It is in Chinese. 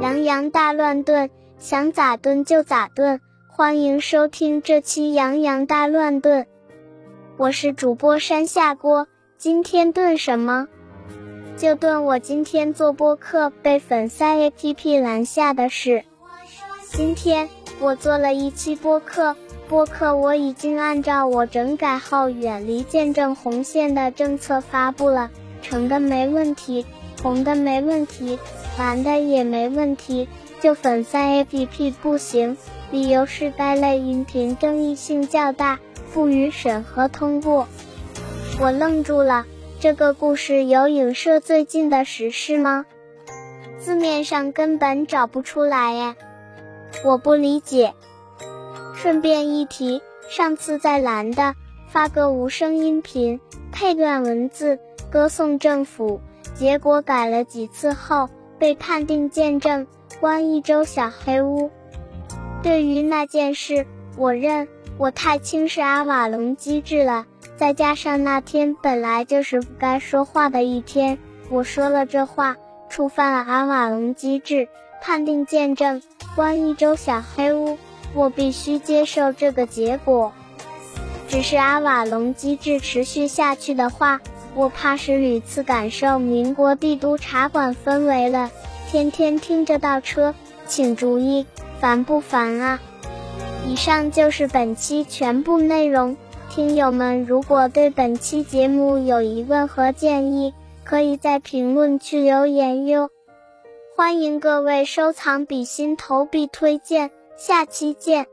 洋洋大乱炖，想咋炖就咋炖。欢迎收听这期《洋洋大乱炖》，我是主播山下锅。今天炖什么？就炖我今天做播客被粉丝 APP 拦下的事。今天我做了一期播客，播客我已经按照我整改后远离见证红线的政策发布了，橙的没问题，红的没问题，蓝的也没问题，就粉丝 APP 不行。理由是该类音频争议性较大，不予审核通过。我愣住了，这个故事有影射最近的时事吗？字面上根本找不出来耶，我不理解。顺便一提，上次在蓝的发个无声音频，配段文字歌颂政府，结果改了几次后被判定见证，关一周小黑屋。对于那件事，我认我太轻视阿瓦隆机制了。再加上那天本来就是不该说话的一天，我说了这话，触犯了阿瓦隆机制，判定见证，关一周小黑屋，我必须接受这个结果。只是阿瓦隆机制持续下去的话，我怕是屡次感受民国帝都茶馆氛围了。天天听着倒车，请注意。烦不烦啊？以上就是本期全部内容。听友们，如果对本期节目有疑问和建议，可以在评论区留言哟。欢迎各位收藏比心投币推荐，下期见。